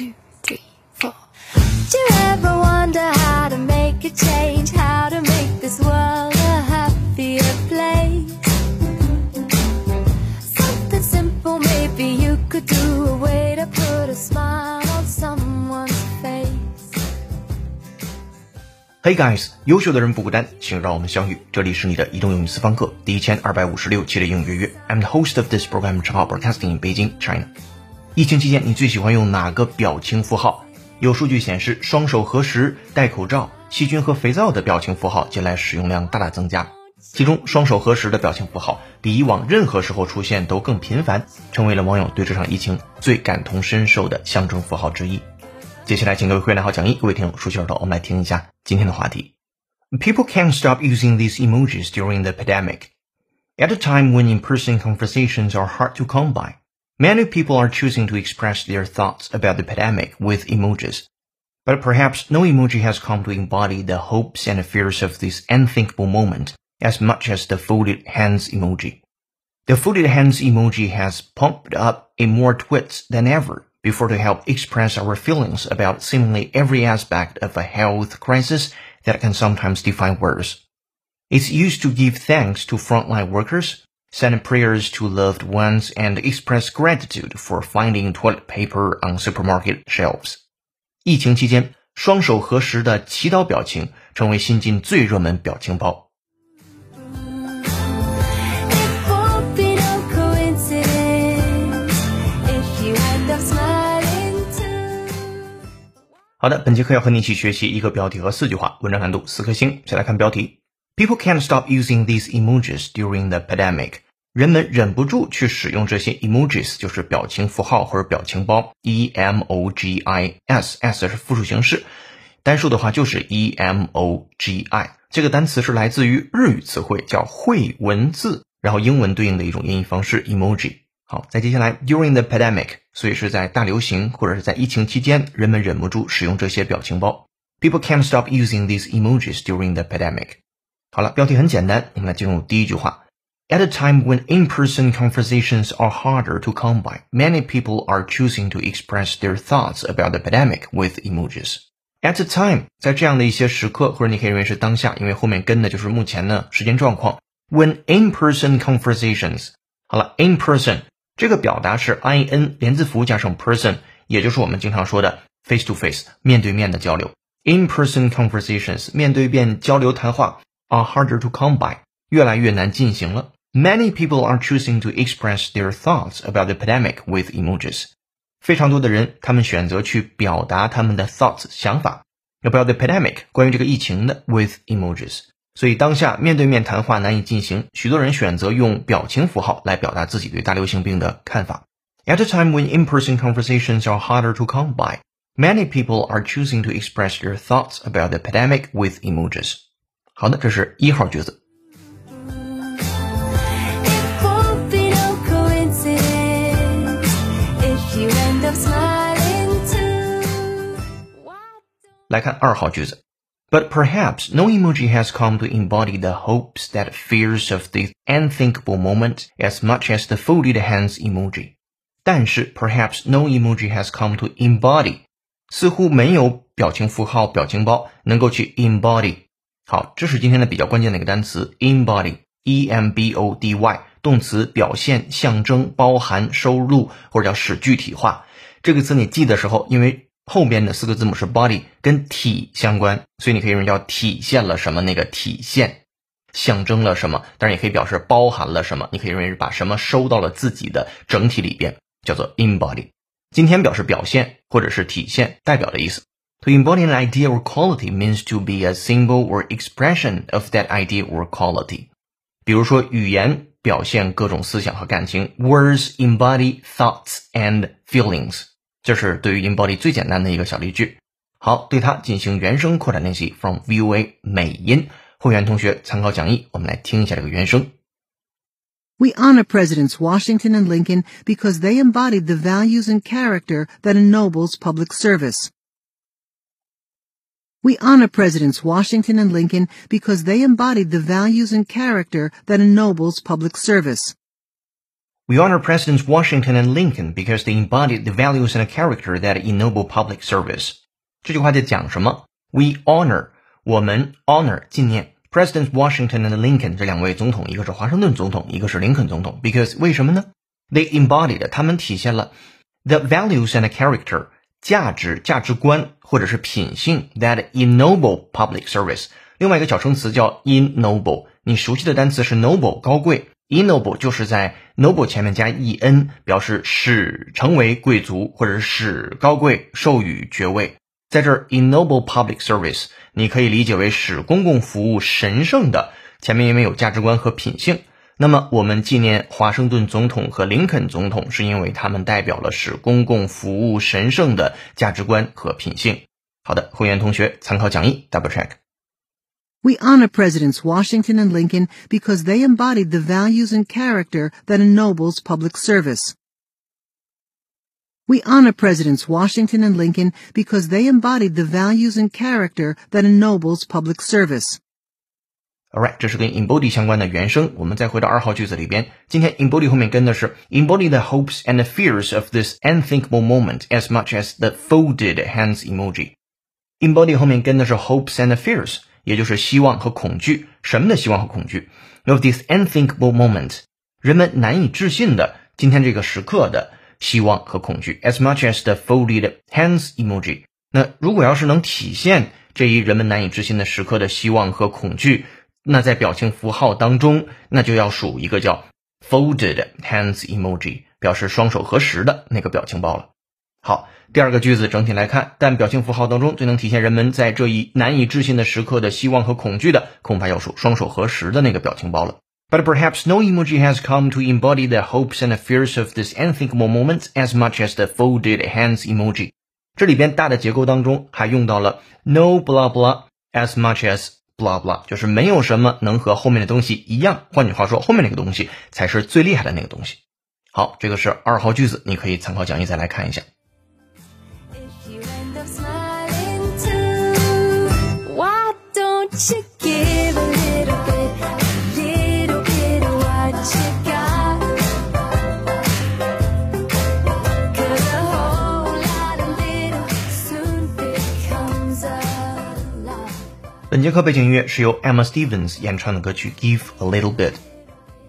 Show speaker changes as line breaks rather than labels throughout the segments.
two, three, four. Do you ever wonder how to make a change? How to make this world a happier place? Something simple, maybe you could do a way to put a smile on someone's face.
Hey guys，优秀的人不孤单，请让我们相遇。这里是你的移动英语私房课第一千二百五十六期的英语约。I'm the host of this program, Chao Broadcasting in Beijing, China. 疫情期间，你最喜欢用哪个表情符号？有数据显示，双手合十、戴口罩、细菌和肥皂的表情符号近来使用量大大增加。其中，双手合十的表情符号比以往任何时候出现都更频繁，成为了网友对这场疫情最感同身受的象征符号之一。接下来，请各位会来好讲义，各位听友竖起耳朵，我们来听一下今天的话题。People can't stop using these emojis during the pandemic. At a time when in-person conversations are hard to come by, many people are choosing to express their thoughts about the pandemic with emojis. But perhaps no emoji has come to embody the hopes and fears of this unthinkable moment as much as the folded hands emoji. The folded hands emoji has pumped up in more tweets than ever before to help express our feelings about seemingly every aspect of a health crisis that can sometimes define words. It's used to give thanks to frontline workers, send prayers to loved ones, and express gratitude for finding toilet paper on supermarket shelves. 疫情期间，双手合十的祈祷表情成为新晋最热门表情包。好的，本节课要和你一起学习一个标题和四句话，文章难度四颗星。先来看标题：People can't stop using these emojis during the pandemic。人们忍不住去使用这些 emojis，就是表情符号或者表情包。e m o g i s，s 是复数形式，单数的话就是 e m o g i。这个单词是来自于日语词汇，叫会文字，然后英文对应的一种音译方式 emoji。好，再接下来 during the pandemic，所以是在大流行或者是在疫情期间，人们忍不住使用这些表情包。People can't stop using these emojis during the pandemic。好了，标题很简单，我们来进入第一句话。At a time when in-person conversations are harder to come by, many people are choosing to express their thoughts about the pandemic with emojis. At a time，在这样的一些时刻，或者你可以认为是当下，因为后面跟的就是目前的时间状况。When in-person conversations，好了，in person 这个表达是 i n 连字符加上 person，也就是我们经常说的 face to face 面对面的交流。In-person conversations 面对面交流谈话 are harder to come by，越来越难进行了。Many people are choosing to express their thoughts about the pandemic with emojis. 非常多的人，他们选择去表达他们的 thoughts 想法 about the pandemic 关于这个疫情的 with emojis。所以当下面对面谈话难以进行，许多人选择用表情符号来表达自己对大流行病的看法。At a time when in-person conversations are harder to come by, many people are choosing to express their thoughts about the pandemic with emojis. 好的，这是一号句子。
It won't be no coincidence if you end up smiling too. Why
来看二号句子。But perhaps no emoji has come to embody the hopes that fears of this unthinkable moment as much as the folded hands emoji. 但是 perhaps no emoji has come to embody，似乎没有表情符号、表情包能够去 embody。 好，这是今天的比较关键的一个单词 embody，e m b o d y，动词表现、象征、包含、收录或者叫使具体化。这个词你记的时候，因为后边的四个字母是 body，跟体相关，所以你可以用叫体现了什么，那个体现，象征了什么，当然也可以表示包含了什么，你可以认为是把什么收到了自己的整体里边，叫做 embody。今天表示表现或者是体现、代表的意思。To embody an idea or quality means to be a symbol or expression of that idea or quality。比如说，语言表现各种思想和感情，words embody thoughts and feelings。这是对于 embody 最简单的一个小例句。好，对它进行原声扩展练习，from VOA 美音。会员同学参考讲义，我们来听一下这个原声。
We honor Presidents Washington and Lincoln because they embodied the values and character that ennobles public service. We honor Presidents Washington and Lincoln because they embodied the values and character that ennobles public service.
We honor Presidents Washington and Lincoln because they embodied the values and character that ennoble public service. 这句话在讲什么？We honor 我们 honor 纪念 Presidents Washington and Lincoln 这两位总统，一个是华盛顿总统，一个是林肯总统。Because 为什么呢？They embodied 他们体现了 the values and character 价值、价值观或者是品性 that ennoble public service。另外一个小称词叫 ennoble，你熟悉的单词是 noble 高贵。Ennoble 就是在 noble 前面加 en，表示使成为贵族，或者是使高贵，授予爵位。在这儿，ennoble public service 你可以理解为使公共服务神圣的。前面因为有价值观和品性，那么我们纪念华盛顿总统和林肯总统，是因为他们代表了使公共服务神圣的价值观和品性。好的，会员同学参考讲义，double
check。We honor Presidents Washington and Lincoln because they embodied the values and character that ennobles public service. We honor Presidents Washington and Lincoln because they embodied the values and character that ennobles public service.
Alright，这是跟 embody 相关的原声。我们再回到二号句子里边，今天 embody 后面跟的是 embody the hopes and fears of this unthinkable moment as much as the folded hands emoji。embody 后面跟的是 hopes and fears。也就是希望和恐惧，什么的希望和恐惧？Of this unthinkable moment，人们难以置信的今天这个时刻的希望和恐惧。As much as the folded hands emoji，那如果要是能体现这一人们难以置信的时刻的希望和恐惧，那在表情符号当中，那就要数一个叫 folded hands emoji，表示双手合十的那个表情包了。好，第二个句子整体来看，但表情符号当中最能体现人们在这一难以置信的时刻的希望和恐惧的，恐怕要数双手合十的那个表情包了。But perhaps no emoji has come to embody the hopes and fears of this unthinkable moment as much as the folded hands emoji。这里边大的结构当中还用到了 no blah blah as much as blah blah，就是没有什么能和后面的东西一样。换句话说，后面那个东西才是最厉害的那个东西。好，这个是二号句子，你可以参考讲义再来看一下。本节课背景音乐是由 Emma Stevens 演唱的歌曲《Give a Little Bit》。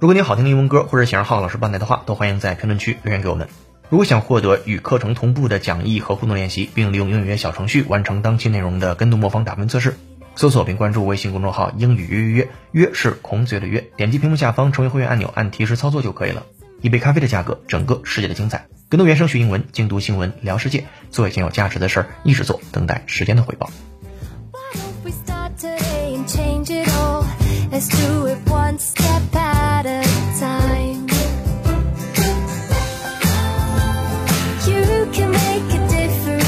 如果你好听的英文歌，或者想让浩老师帮带的话，都欢迎在评论区留言给我们。如果想获得与课程同步的讲义和互动练习，并利用英语约小程序完成当期内容的跟读模仿打分测试，搜索并关注微信公众号“英语约约约”，约是孔子的约，点击屏幕下方成为会员按钮，按提示操作就可以了。一杯咖啡的价格，整个世界的精彩。跟读原声学英文，精读新闻聊世界，做一件有价值的事儿，一直做，等待时间的回报。Let's do it one step at a time. You can make a difference.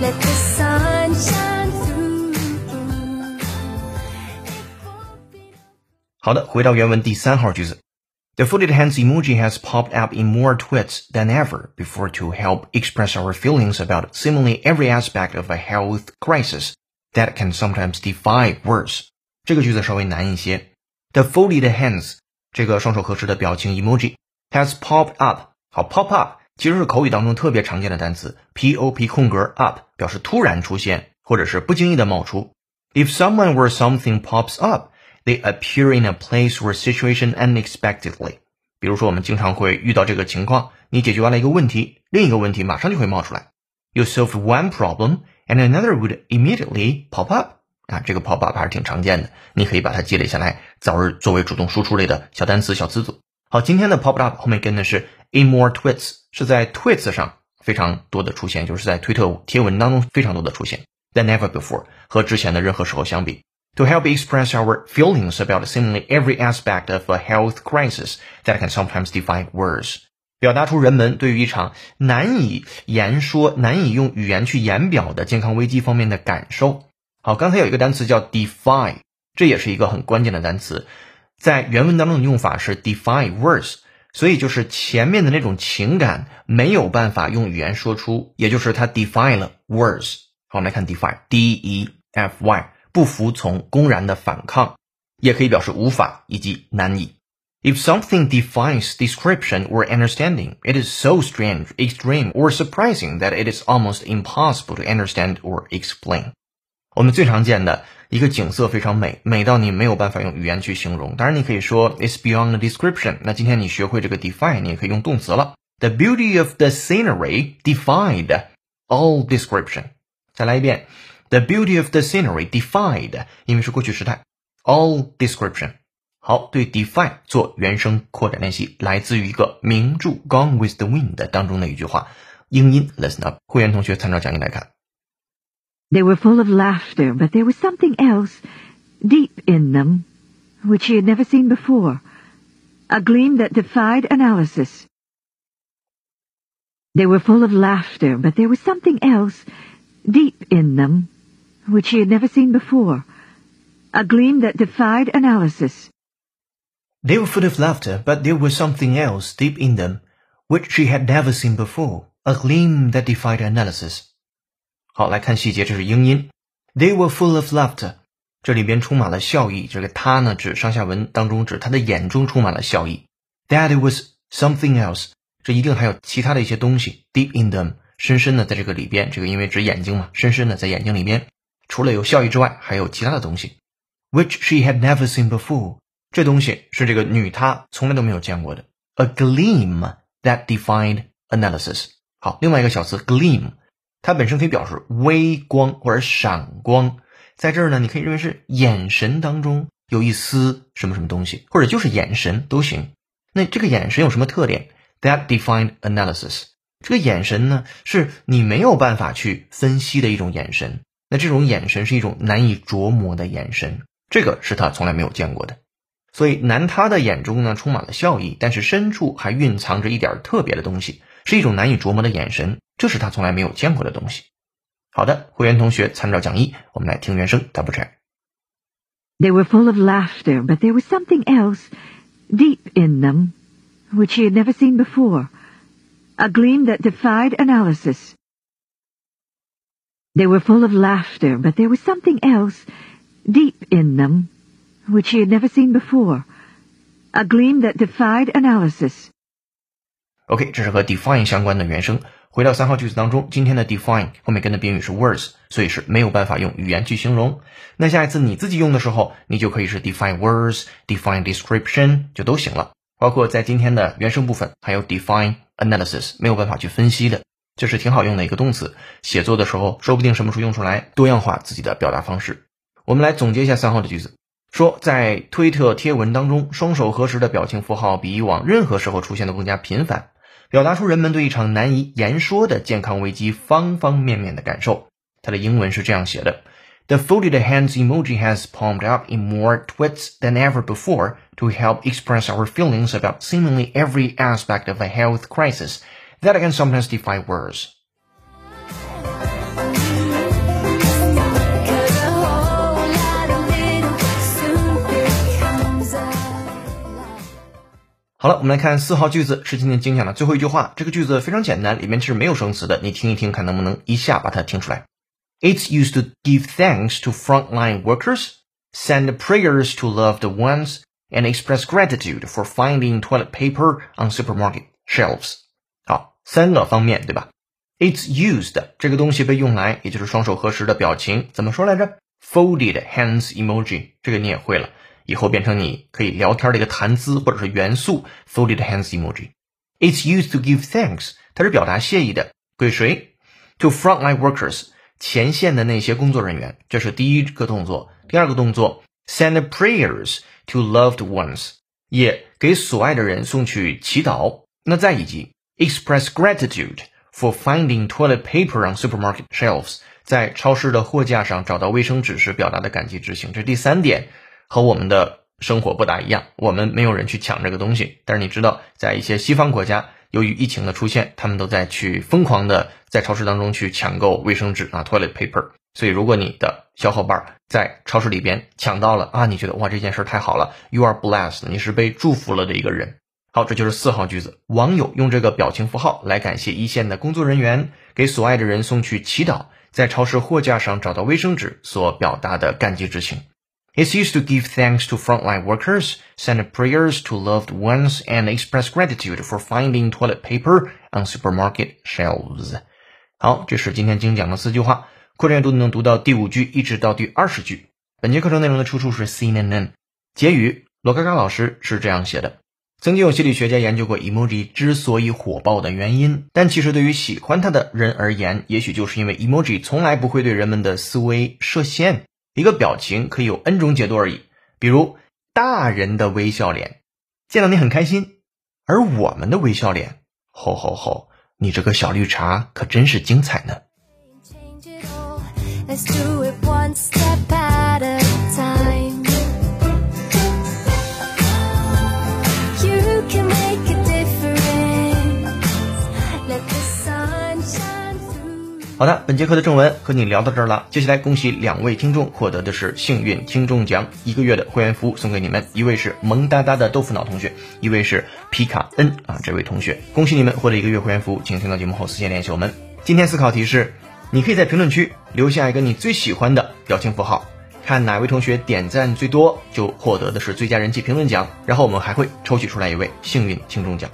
Let the sun shine through. 好的，回到原文第三号句子。The folded hands emoji has popped up in more tweets than ever before to help express our feelings about seemingly every aspect of a health crisis that can sometimes defy words. 这个句子稍微难一些。The folded hands 这个双手合十的表情 emoji has popped up。好，pop up 其实是口语当中特别常见的单词，p o p 空格 up 表示突然出现或者是不经意的冒出。If someone were something pops up, they appear in a place or situation unexpectedly。比如说，我们经常会遇到这个情况：你解决完了一个问题，另一个问题马上就会冒出来。You solve one problem, and another would immediately pop up。啊，这个 pop up 还是挺常见的，你可以把它积累下来，早日作为主动输出类的小单词、小词组。好，今天的 pop up 后面跟的是 in more tweets，是在 tweets 上非常多的出现，就是在推特贴文当中非常多的出现。Than ever before，和之前的任何时候相比，to help express our feelings about seemingly every aspect of a health crisis that can sometimes define words，表达出人们对于一场难以言说、难以用语言去言表的健康危机方面的感受。好，刚才有一个单词叫 defy，这也是一个很关键的单词，在原文当中的用法是 defy words，所以就是前面的那种情感没有办法用语言说出，也就是它 defy 了 words。好，我们来看 defy，d e f y，不服从、公然的反抗，也可以表示无法以及难以。 If something defies description or understanding, it is so strange, extreme, or surprising that it is almost impossible to understand or explain. 我们最常见的一个景色非常美，美到你没有办法用语言去形容。当然，你可以说 it's beyond the description。那今天你学会这个 define，你也可以用动词了。The beauty of the scenery defied all description。再来一遍，The beauty of the scenery defied，因为是过去时态，all description。好，对 defy 做原声扩展练习，来自于一个名著《Gone with the Wind》当中的一句话。英音 listen up，会员同学参照讲义来看。
They were full of laughter, but there was something else deep in them which he had never seen before, a gleam that defied analysis. They were full of laughter, but there was something else deep in them which he had never seen before, a gleam that defied analysis.
They were full of laughter, but there was something else deep in them, which she had never seen before, a gleam that defied analysis. 好，来看细节，这是英音。They were full of laughter，这里边充满了笑意。这个他呢，指上下文当中指他的眼中充满了笑意。That was something else，这一定还有其他的一些东西。Deep in them，深深的在这个里边，这个因为指眼睛嘛，深深的在眼睛里边，除了有笑意之外，还有其他的东西。Which she had never seen before。这东西是这个女她从来都没有见过的，a gleam that defined analysis。好，另外一个小词 gleam，它本身可以表示微光或者闪光，在这儿呢，你可以认为是眼神当中有一丝什么什么东西，或者就是眼神都行。那这个眼神有什么特点？That defined analysis。这个眼神呢，是你没有办法去分析的一种眼神。那这种眼神是一种难以琢磨的眼神，这个是他从来没有见过的。所以男他的眼中呢充满了笑意，但是深处还蕴藏着一点特别的东西，是一种难以琢磨的眼神，这是他从来没有见过的东西。好的，会员同学参照讲义，我们来听原声 double
check。They were full of laughter, but there was something else deep in them which he had never seen before, a gleam that defied analysis. They were full of laughter, but there was something else deep in them which he had never seen before, a gleam that defied analysis.
OK，这是和 define 相关的原声。回到三号句子当中，今天的 define 后面跟的宾语是 words，所以是没有办法用语言去形容。那下一次你自己用的时候，你就可以是 define words、define description 就都行了。包括在今天的原声部分，还有 define analysis 没有办法去分析的，这是挺好用的一个动词。写作的时候，说不定什么时候用出来，多样化自己的表达方式。我们来总结一下三号的句子。说，在推特贴文当中，双手合十的表情符号比以往任何时候出现的更加频繁，表达出人们对一场难以言说的健康危机方方面面的感受。它的英文是这样写的：The folded hands emoji has pumped up in more tweets than ever before to help express our feelings about seemingly every aspect of a health crisis that can sometimes defy words. 好了，我们来看四号句子，是今天精讲的最后一句话。这个句子非常简单，里面是没有生词的，你听一听，看能不能一下把它听出来。It's used to give thanks to frontline workers, send prayers to loved ones, and express gratitude for finding toilet paper on supermarket shelves. 好，三个方面，对吧？It's used 这个东西被用来，也就是双手合十的表情，怎么说来着？Folded hands emoji，这个你也会了。 以后变成你可以聊天的一个谈资或者是元素，folded hands emoji。It's used to give thanks，它是表达谢意的，给谁？To frontline workers，前线的那些工作人员，这是第一个动作。第二个动作，send prayers to loved ones，也给所爱的人送去祈祷。那再以及 express gratitude for finding toilet paper on supermarket shelves，在超市的货架上找到卫生纸时表达的感激之情。这是第三点。和我们的生活不大一样，我们没有人去抢这个东西。但是你知道，在一些西方国家，由于疫情的出现，他们都在去疯狂的在超市当中去抢购卫生纸啊，toilet paper。所以，如果你的小伙伴在超市里边抢到了啊，你觉得哇这件事太好了，you are blessed，你是被祝福了的一个人。好，这就是四号句子。网友用这个表情符号来感谢一线的工作人员给所爱的人送去祈祷，在超市货架上找到卫生纸所表达的感激之情。It's used to give thanks to frontline workers, send prayers to loved ones, and express gratitude for finding toilet paper on supermarket shelves. 好，这是今天精讲的四句话，扩展阅读能读到第五句一直到第二十句。本节课程内容的出处是 CNN。结语：罗嘎嘎老师是这样写的：曾经有心理学家研究过 emoji 之所以火爆的原因，但其实对于喜欢它的人而言，也许就是因为 emoji 从来不会对人们的思维设限。一个表情可以有 N 种解读而已，比如大人的微笑脸，见到你很开心；而我们的微笑脸，吼吼吼，你这个小绿茶可真是精彩呢。好的，本节课的正文和你聊到这儿了。接下来恭喜两位听众获得的是幸运听众奖，一个月的会员服务送给你们。一位是萌哒哒的豆腐脑同学，一位是皮卡恩啊，这位同学，恭喜你们获得一个月会员服务，请听到节目后私信联系我们。今天思考题是，你可以在评论区留下一个你最喜欢的表情符号，看哪位同学点赞最多，就获得的是最佳人气评论奖。然后我们还会抽取出来一位幸运听众奖。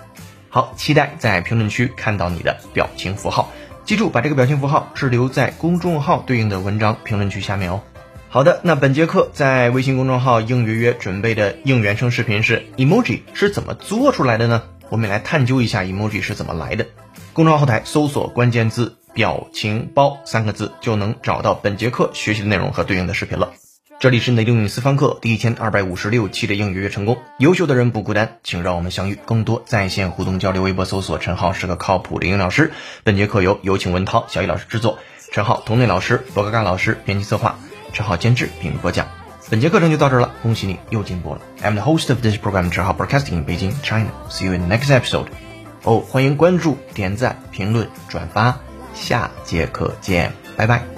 好，期待在评论区看到你的表情符号。记住，把这个表情符号是留在公众号对应的文章评论区下面哦。好的，那本节课在微信公众号应约约准备的应原声视频是 emoji 是怎么做出来的呢？我们来探究一下 emoji 是怎么来的。公众号后台搜索关键字“表情包”三个字，就能找到本节课学习的内容和对应的视频了。这里是内英语私房课第一千二百五十六期的应约约成功，优秀的人不孤单，请让我们相遇，更多在线互动交流。微博搜索陈浩是个靠谱的英语老师。本节课由有请文涛、小易老师制作，陈浩同类老师、罗嘎嘎老师编辑策划，陈浩监制并播讲。本节课程就到这儿了，恭喜你又进步了。I'm the host of this program, 陈浩 Broadcasting in Beijing, China. See you in the next episode. 哦，欢迎关注、点赞、评论、转发，下节课见，拜拜。